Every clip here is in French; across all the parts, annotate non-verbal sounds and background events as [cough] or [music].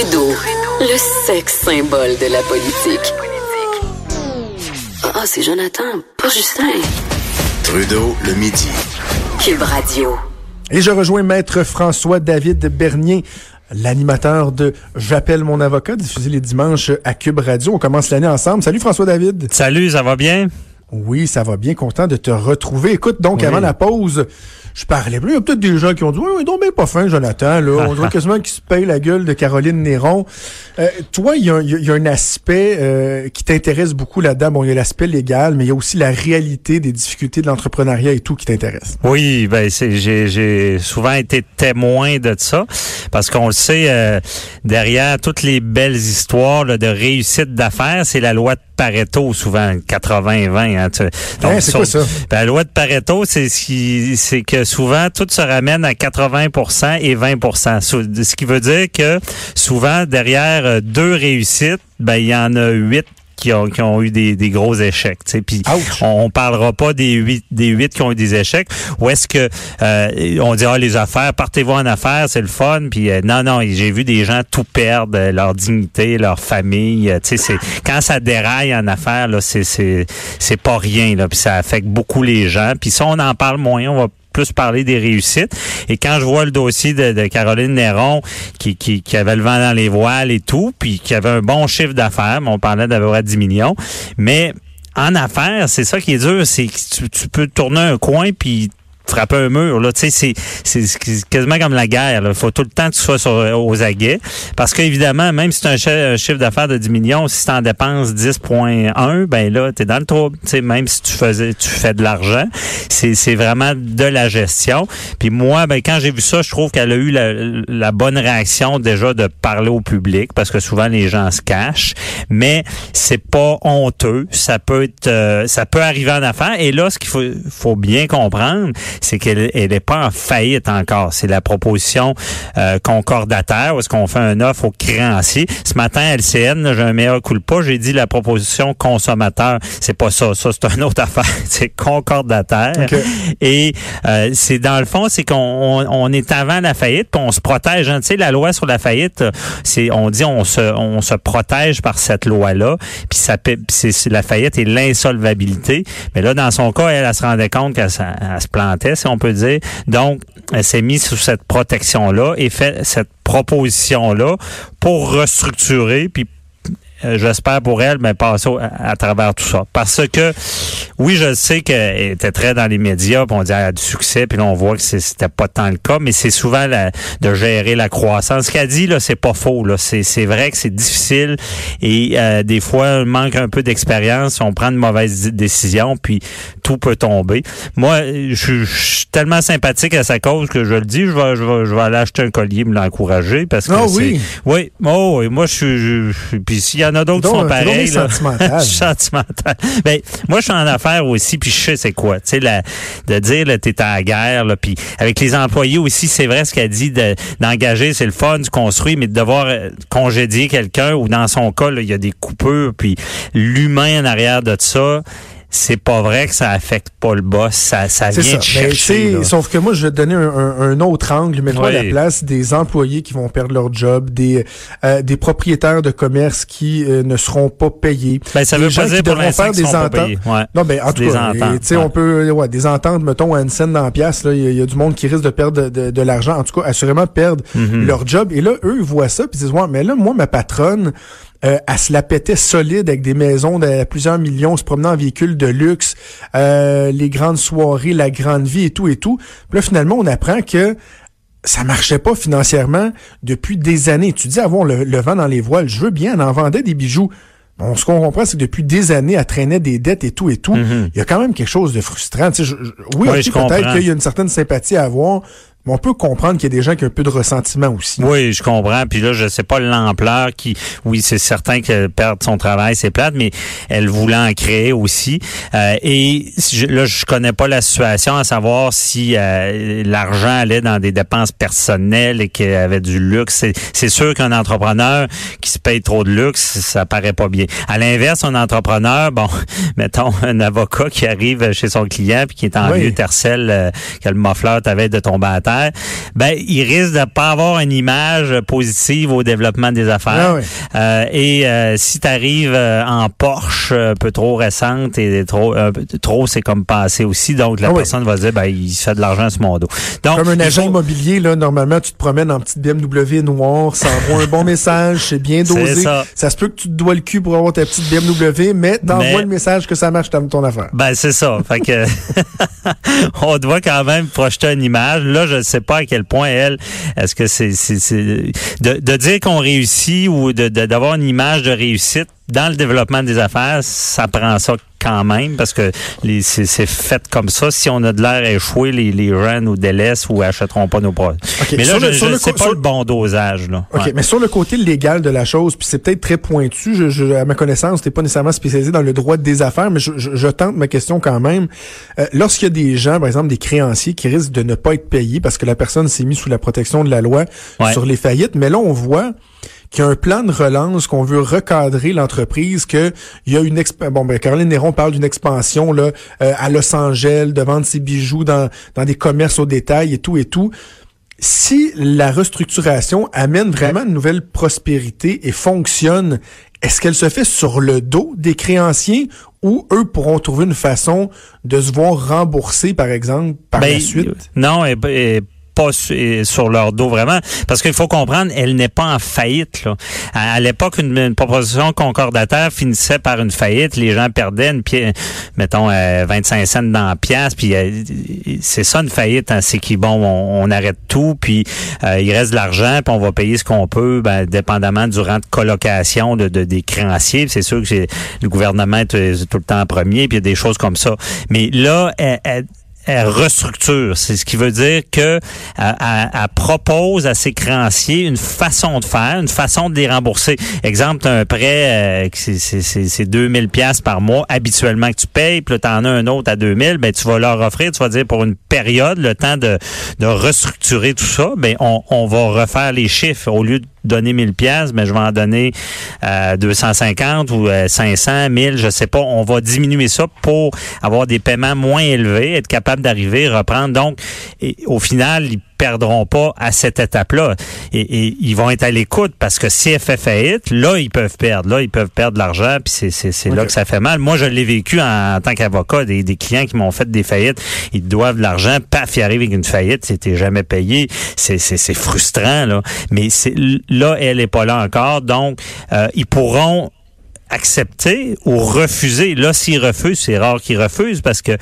Trudeau, le sexe symbole de la politique. Ah, c'est Jonathan, pas Justin. Trudeau, le midi. Cube Radio. Et je rejoins Maître François-David Bernier, l'animateur de J'appelle mon avocat, diffusé les dimanches à Cube Radio. On commence l'année ensemble. Salut François-David. Salut, ça va bien? Oui, ça va bien. Content de te retrouver. Écoute, donc, avant la pause, je parlais plus. Il y a peut-être des gens qui ont dit, oui, donc bien pas fin, Jonathan, là. On dirait [laughs] quasiment qu'il se paye la gueule de Caroline Néron. Euh, toi, il y, a, y, a un aspect euh, qui t'intéresse beaucoup là-dedans. Bon, il y a l'aspect légal, mais il y a aussi la réalité des difficultés de l'entrepreneuriat et tout qui t'intéresse. Oui, ben j'ai souvent été témoin de ça parce qu'on le sait, euh, derrière toutes les belles histoires là, de réussite d'affaires, c'est la loi de Pareto souvent 80-20. Hein, Donc, c'est quoi ça? Ben, la loi de Pareto, c'est c'est que souvent tout se ramène à 80% et 20% Ce qui veut dire que souvent derrière deux réussites, ben il y en a huit qui ont, qui ont eu des, des gros échecs. Puis on, on, parlera pas des huit des huit qui ont eu des échecs. Ou est-ce que euh, on dira ah, les affaires, partez-vous en affaires, c'est le fun. Puis euh, non, non, j'ai vu des gens tout perdre, euh, leur dignité, leur famille. Tu sais, quand ça déraille en affaires, là, c'est c'est c'est pas rien. Là, puis ça affecte beaucoup les gens. Puis ça, on en parle moins. On va parler des réussites. Et quand je vois le dossier de, Caroline Néron, qui, qui, qui, avait le vent dans les voiles et tout, puis qui avait un bon chiffre d'affaires, on parlait d'avoir 10 millions, mais en affaires, c'est ça qui est dur, c'est que tu, tu, peux tourner un coin puis frapper un mur. Là, tu sais, c'est, quasiment comme la guerre. Il faut tout le temps que tu sois sur, aux aguets. Parce qu'évidemment, même si tu as un, chiffre d'affaires de 10 millions, si tu en dépenses 10,1, ben là, tu es dans le trouble. Tu sais, même si tu faisais tu fais de l'argent, c'est, c'est vraiment de la gestion. Puis moi, ben quand j'ai vu ça, je trouve qu'elle a eu la, la bonne réaction déjà de parler au public, parce que souvent les gens se cachent. Mais c'est pas honteux. Ça peut être euh, ça peut arriver en affaires. Et là, ce qu'il faut, faut bien comprendre, c'est qu'elle n'est pas en faillite encore. C'est la proposition euh, concordataire où est-ce qu'on fait un offre au créancier. Ce matin, LCN, j'ai un meilleur coup de pas, j'ai dit la proposition consommateur. C'est pas ça. Ça, c'est une autre [laughs] affaire. C'est concordataire. Et euh, c'est dans le fond, c'est qu'on on, est avant la faillite, puis on se protège. Hein. Tu sais, la loi sur la faillite, c'est on dit on se on se protège par cette loi-là. Puis ça c'est la faillite et l'insolvabilité. Mais là, dans son cas, elle, elle se rendait compte qu'elle se plantait si on peut dire. Donc, elle s'est mise sous cette protection-là et fait cette proposition-là pour restructurer puis j'espère pour elle, mais passer à, travers tout ça. Parce que, oui, je sais qu'elle était très dans les médias, puis on dit qu'elle a du succès, puis là, on voit que c'était pas tant le cas, mais c'est souvent de gérer la croissance. Ce qu'elle dit, là, c'est pas faux. Là. C'est, c'est vrai que c'est difficile et euh, des fois, on manque un peu d'expérience, on prend de mauvaises décisions, puis tout peut tomber. Moi, je, suis tellement sympathique à sa cause que je le dis, je vais, je vais, je vais aller acheter un collier, me l'encourager, parce que oh, oui? Oui, oh, oui, moi, je suis... Je, puis s'il y en a d'autres qui sont pareils. sentimental. [laughs] sentimental. Ben, moi, je suis en affaires aussi, puis je sais c'est quoi. Tu sais, de dire, là, t'es à la guerre, là, puis avec les employés aussi, c'est vrai ce qu'elle dit d'engager, c'est le fun, du construit, mais de devoir euh, congédier quelqu'un, ou dans son cas, il y a des coupures, puis l'humain en arrière de ça, c'est pas vrai que ça affecte pas le boss. Ça, ça vient de chercher. sauf que moi, je vais te donner un, un, autre angle. Mets-toi à la place des employés qui vont perdre leur job, des, euh, des propriétaires de commerce qui euh, ne seront pas payés. Ben, ça veut pas dire pour faire des ententes. Ouais. Non, ben, en tout cas, ouais. on peut, ouais, des ententes, mettons, à une scène dans la pièce, là, il y, a du monde qui risque de perdre de, de, l'argent. En tout cas, assurément perdre mm-hmm. leur job. Et là, eux, ils voient ça, puis ils disent, ouais, mais là, moi, ma patronne, euh, elle se la pétait solide avec des maisons de plusieurs millions, se promenant en véhicule de luxe, euh, les grandes soirées, la grande vie et tout et tout. Puis là, finalement, on apprend que ça marchait pas financièrement depuis des années. Tu dis avoir le, vent dans les voiles, je veux bien, elle en vendait des bijoux. Bon, ce qu'on comprend, c'est que depuis des années, elle traînait des dettes et tout et tout. Mm-hmm. Il y a quand même quelque chose de frustrant. Tu sais, oui, peut-être qu'il y a une certaine sympathie à avoir on peut comprendre qu'il y a des gens qui ont un peu de ressentiment aussi. Oui, je comprends. Puis là, je sais pas l'ampleur qui, oui, c'est certain qu'elle perd son travail, c'est plate, mais elle voulait en créer aussi. Euh, et là, je connais pas la situation à savoir si euh, l'argent allait dans des dépenses personnelles et qu'elle avait du luxe. C'est sûr qu'un entrepreneur qui se paye trop de luxe, ça paraît pas bien. À l'inverse, un entrepreneur, bon, [laughs] mettons un avocat qui arrive chez son client puis qui est en vieux tercel, euh, que le moffleur t'avait de tomber à terre affaires, ben il risque de pas avoir une image positive au développement des affaires. Ah euh, et euh, si tu arrives euh, en Porsche un peu trop récente et trop trop c'est comme passé aussi, donc la ah personne va dire ben il fait de l'argent à ce monde. Donc comme un agent immobilier là, normalement tu te promènes en petite BMW noire, ça envoie un bon [laughs] message, c'est bien dosé. Ça. ça. se peut que tu te dois le cul pour avoir ta petite BMW, mais t'envoies le message que ça marche ton affaire. Ben c'est ça. Fait que [laughs] on doit quand même projeter une image. Là, je sais pas à quel point elle, est-ce que c'est de, de dire qu'on réussit ou de d'avoir une image de réussite dans le développement des affaires, ça prend ça quand même parce que c'est fait comme ça. Si on a de l'air à échouer, les, les gens nous délaissent ou achèteront pas nos produits. mais là, je, ne sais pas le bon dosage. Là. OK, mais sur le côté légal de la chose, puis c'est peut-être très pointu, je, à ma connaissance, t'es pas nécessairement spécialisé dans le droit des affaires, mais je, tente ma question quand même. Euh, Lorsqu'il y a des gens, par exemple des créanciers, qui risquent de ne pas être payés parce que la personne s'est mise sous la protection de la loi sur les faillites, mais là, on voit qu'il y a un plan de relance, qu'on veut recadrer l'entreprise, qu'il y a une bon ben Caroline Néron parle d'une expansion là euh, à Los Angeles, de vendre ses bijoux dans, dans des commerces au détail et tout et tout. Si la restructuration amène vraiment une nouvelle prospérité et fonctionne, est-ce qu'elle se fait sur le dos des créanciers ou eux pourront trouver une façon de se voir rembourser, par exemple, par la ben, suite? Non, et, et sur leur dos vraiment. Parce qu'il faut comprendre, elle n'est pas en faillite. Là. À, l'époque, une, proposition concordataire finissait par une faillite. Les gens perdaient une pièce, mettons, 25 euh, cents dans la pièce. Puis euh, c'est ça une faillite. Hein, c'est qu'il bon, on, arrête tout, puis euh, il reste de l'argent, puis on va payer ce qu'on peut, ben, dépendamment du rang de colocation de, des créanciers. C'est sûr que le gouvernement est tout le temps en premier, puis il y a des choses comme ça. Mais là, elle, elle restructure. C'est ce qui veut dire que elle, propose à ses créanciers une façon de faire, une façon de les rembourser. Exemple, un prêt, euh, c'est 2000 pièces par mois habituellement que tu payes, puis tu en as un autre à 2000, ben tu vas leur offrir, tu vas dire pour une période, le temps de, de restructurer tout ça, ben on, on va refaire les chiffres au lieu de donner 1000 pièces, mais je vais en donner euh, 250 ou 500, 1000, je sais pas. On va diminuer ça pour avoir des paiements moins élevés, être capable d'arriver, reprendre. Donc, au final, ils perdront pas à cette étape-là. Et, ils vont être à l'écoute parce que si elle fait faillite, là, ils peuvent perdre. Là, ils peuvent perdre de l'argent, puis c'est là que ça fait mal. Moi, je l'ai vécu en, tant qu'avocat, des, des, clients qui m'ont fait des faillites. Ils doivent de l'argent, paf, ils arrivent avec une faillite, c'était jamais payé. C'est frustrant, là. Mais là, elle est pas là encore. Donc, euh, ils pourront accepter ou refuser. Là, s'ils refusent, c'est rare qu'ils refusent parce que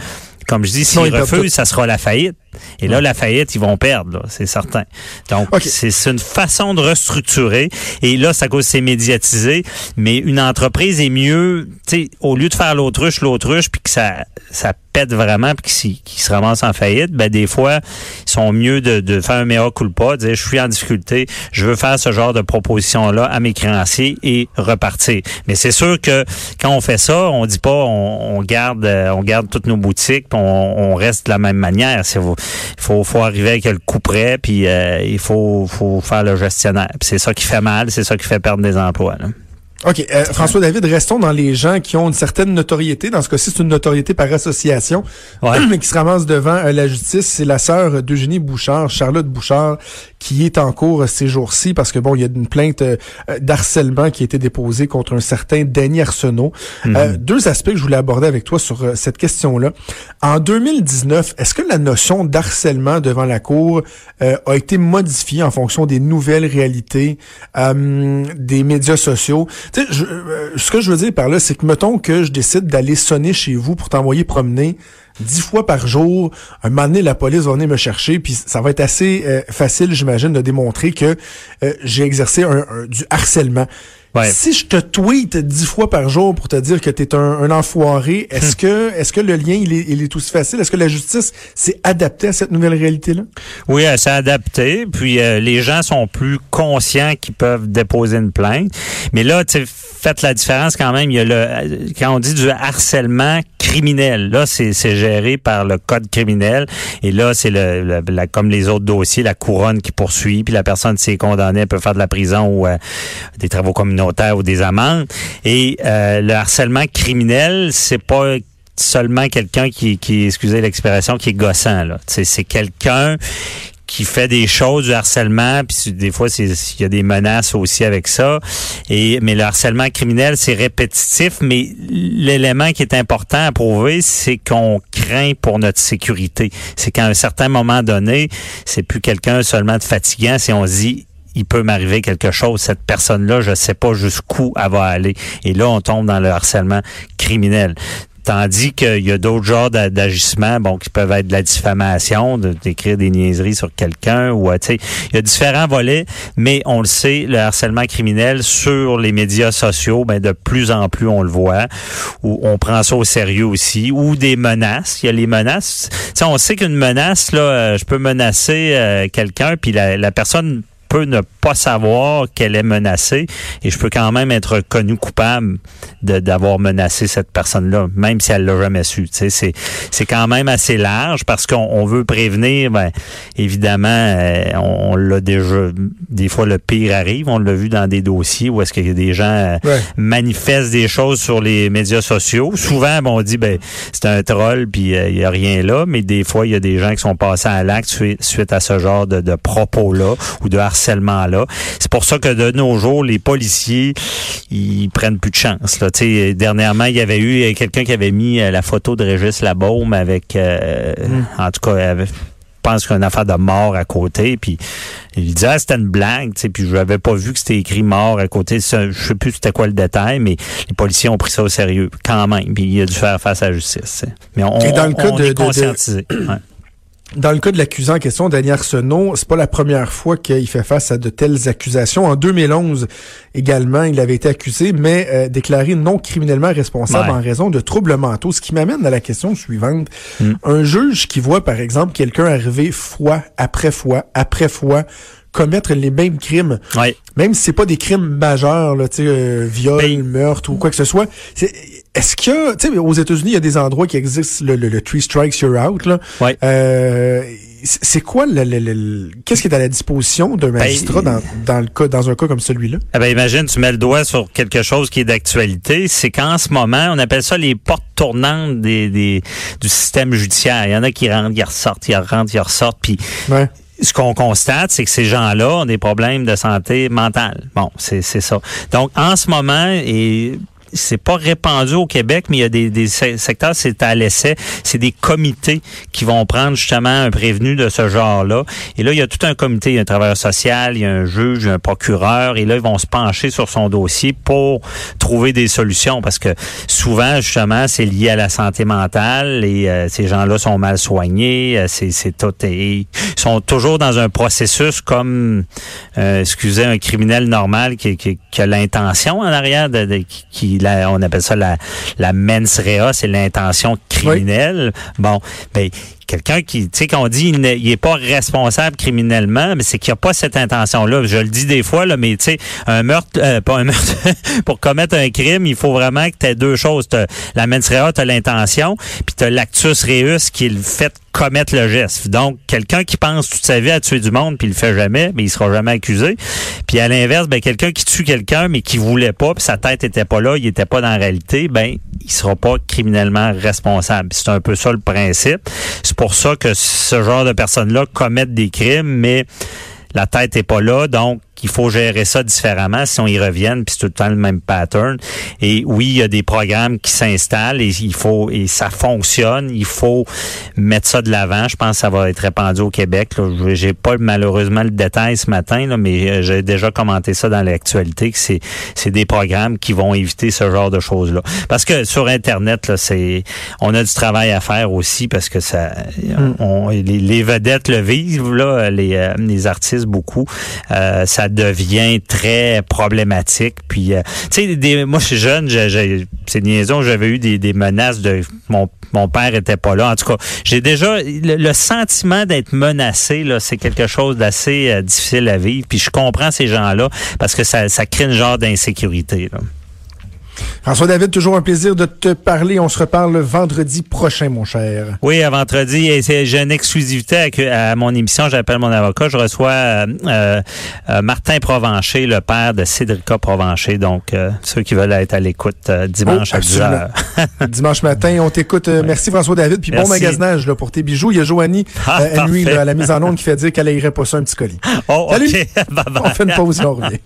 comme je dis, s'ils refusent, ça sera la faillite. Et là, la faillite, ils vont perdre, c'est certain. Donc, c'est une façon de restructurer. Et là, ça cause c'est médiatisé. Mais une entreprise est mieux, tu sais, au lieu de faire l'autruche, l'autruche, puis que ça, ça pète vraiment, puis qu'ils se ramassent en faillite, ben des fois, ils sont mieux de, de faire un mea culpa, de dire, je suis en difficulté, je veux faire ce genre de proposition-là à mes créanciers et repartir. Mais c'est sûr que quand on fait ça, on dit pas, on, garde, on garde toutes nos boutiques, on, on reste de la même manière. Il faut, faut arriver avec le coup près, puis euh, il faut, faut faire le gestionnaire. C'est ça qui fait mal, c'est ça qui fait perdre des emplois. Là. OK. Euh, François David, restons dans les gens qui ont une certaine notoriété. Dans ce cas-ci, c'est une notoriété par association, mais [clears throat] qui se ramasse devant euh, la justice. C'est la sœur d'Eugénie Bouchard, Charlotte Bouchard, qui est en cours ces jours-ci parce que bon, il y a une plainte euh, d'harcèlement qui a été déposée contre un certain Danny Arsenault. Mhm. deux aspects que je voulais aborder avec toi sur cette question-là. En 2019, est-ce que la notion d'harcèlement devant la cour a été modifiée en fonction des nouvelles réalités des médias sociaux? Je, euh, ce que je veux dire par là, c'est que mettons que je décide d'aller sonner chez vous pour t'envoyer promener dix fois par jour. Un moment donné, la police va venir me chercher, puis ça va être assez euh, facile, j'imagine, de démontrer que euh, j'ai exercé du harcèlement. Si je te tweet dix fois par jour pour te dire que tu es un, enfoiré, est-ce hmm. que est-ce que le lien il est, il est aussi facile? Est-ce que la justice s'est adaptée à cette nouvelle réalité-là? Oui, elle s'est adaptée. Puis euh, les gens sont plus conscients qu'ils peuvent déposer une plainte. Mais là, tu faites la différence quand même. Il y a le quand on dit du harcèlement criminel, là, c'est géré par le code criminel. Et là, c'est le, comme les autres dossiers, la couronne qui poursuit. Puis la personne, s'est condamnée, peut faire de la prison ou euh, des travaux communautaires ou des amendes. Et euh, le harcèlement criminel, c'est pas seulement quelqu'un qui, qui excusez l'expression, qui est gossant. Là. C'est quelqu'un qui fait des choses du harcèlement, puis des fois il y a des menaces aussi avec ça. Et mais le harcèlement criminel c'est répétitif, mais l'élément qui est important à prouver, c'est qu'on craint pour notre sécurité. C'est qu'à un certain moment donné, c'est plus quelqu'un seulement de fatigant, si on se dit il peut m'arriver quelque chose. Cette personne-là, je sais pas jusqu'où elle va aller. Et là, on tombe dans le harcèlement criminel. Tandis qu'il y a d'autres genres d'agissements, bon, qui peuvent être de la diffamation, d'écrire des niaiseries sur quelqu'un, ou tu sais, il y a différents volets, mais on le sait, le harcèlement criminel sur les médias sociaux, ben de plus en plus on le voit, ou on prend ça au sérieux aussi, ou des menaces. Il y a les menaces. sais, on sait qu'une menace, là, euh, je peux menacer euh, quelqu'un, puis la personne peut ne pas savoir qu'elle est menacée et je peux quand même être connu coupable d'avoir menacé cette personne-là, même si elle l'a jamais su. C'est c'est quand même assez large parce qu'on veut prévenir. Ben, évidemment, euh, on, l'a déjà. Des fois, le pire arrive. On l'a vu dans des dossiers où est-ce a des gens euh, manifestent des choses sur les médias sociaux. Souvent, on dit ben c'est un troll puis euh, il y a rien là, mais des fois il y a des gens qui sont passés à l'acte suite, à ce genre de, de propos là ou de harcèlement C'est pour ça que de nos jours, les policiers, ils prennent plus de chance. Là. dernièrement, il y avait eu quelqu'un qui avait mis euh, la photo de Régis Labaume avec, euh, hmm. en tout cas, je pense qu'une affaire de mort à côté, puis il disait ah, c'était une blague, puis je n'avais pas vu que c'était écrit mort à côté. Je sais plus c'était quoi le détail, mais les policiers ont pris ça au sérieux quand même, puis il a dû faire face à la justice. Mais on, dans le cas de, est conscientisé. Dans le cas de l'accusé en question, Daniel Arsenault, c'est pas la première fois qu'il fait face à de telles accusations. En 2011 également, il avait été accusé, mais euh, déclaré non criminellement responsable en raison de troubles mentaux. Ce qui m'amène à la question suivante. Hmm. Un juge qui voit, par exemple, quelqu'un arriver fois après fois après fois commettre les mêmes crimes, même si c'est pas des crimes majeurs, là, euh, viol, ben, meurtre ou quoi que ce soit, est-ce que, tu sais, aux États-Unis, il y a des endroits qui existent, le, le, three strikes, you're out, là. Ouais. Euh, c'est quoi le, qu'est-ce qui est à la disposition d'un ben, magistrat dans, dans, le cas dans un cas comme celui-là? Eh ben imagine tu mets le doigt sur quelque chose qui est d'actualité, c'est qu'en ce moment, on appelle ça les portes tournantes des, des du système judiciaire. Il y en a qui rentrent, qui ressortent, qui rentrent, qui ressortent puis ouais ce qu'on constate, c'est que ces gens-là ont des problèmes de santé mentale. Bon, c'est ça. Donc, en ce moment, et c'est pas répandu au Québec, mais il y a des, des secteurs, c'est à l'essai, c'est des comités qui vont prendre justement un prévenu de ce genre-là. Et là, il y a tout un comité, il y a un travailleur social, il y a un juge, un procureur, et là, ils vont se pencher sur son dossier pour trouver des solutions, parce que souvent, justement, c'est lié à la santé mentale, et euh, ces gens-là sont mal soignés, euh, c'est, c'est tout, ils sont toujours dans un processus comme, euh, excusez, un criminel normal qui, qui, qui a l'intention en arrière de, de qui on appelle ça la, la mens rea, c'est l'intention criminelle. Bon, ben, quelqu'un qui, tu sais, qu'on dit il n'est pas responsable criminellement, mais c'est qu'il n'y a pas cette intention-là. Je le dis des fois, là, mais tu sais, un meurtre, euh, pas un meurtre, [laughs] pour commettre un crime, il faut vraiment que tu deux choses. la mens rea, tu as l'intention, puis tu as l'actus reus qui le fait commettre le geste. Donc, quelqu'un qui pense toute sa vie à tuer du monde puis il le fait jamais, mais il sera jamais accusé. Puis à l'inverse, ben quelqu'un qui tue quelqu'un mais qui voulait pas, puis sa tête était pas là, il était pas dans la réalité, ben il sera pas criminellement responsable. C'est un peu ça le principe. Pour ça que ce genre de personnes-là commettent des crimes, mais la tête est pas là, donc qu'il faut gérer ça différemment si on y revienne, puis c'est tout le temps le même pattern. Et oui, il y a des programmes qui s'installent et il faut et ça fonctionne. Il faut mettre ça de l'avant. Je pense que ça va être répandu au Québec. J'ai pas malheureusement le détail ce matin, là, mais euh, j'ai déjà commenté ça dans l'actualité que c'est c'est des programmes qui vont éviter ce genre de choses là. Parce que sur Internet, là, c'est on a du travail à faire aussi parce que ça mm. on, les, vedettes le vivent là, les, euh, les artistes beaucoup. Euh, ça devient très problématique. Puis, euh, tu sais, moi, je suis jeune, c'est niaison, j'avais eu des, menaces de mon mon père était pas là. En tout cas, j'ai déjà le, sentiment d'être menacé là, c'est quelque chose d'assez euh, difficile à vivre. Puis je comprends ces gens-là parce que ça, ça crée une genre d'insécurité. François David, toujours un plaisir de te parler. On se reparle vendredi prochain, mon cher. Oui, à vendredi. Et j'ai une exclusivité à, mon émission. J'appelle mon avocat. Je reçois euh, euh, Martin Provencher, le père de Cédrica Provencher. Donc, euh, ceux qui veulent être à l'écoute dimanche oh, à 10h. [laughs] dimanche matin, on t'écoute. Merci François David. Puis bon magasinage là, pour tes bijoux. Il y a Joanie [laughs] ah, à la mise en onde qui fait dire qu'elle irait pas ça un petit colis. Oh, Salut. [laughs] on fait une pause, on revient.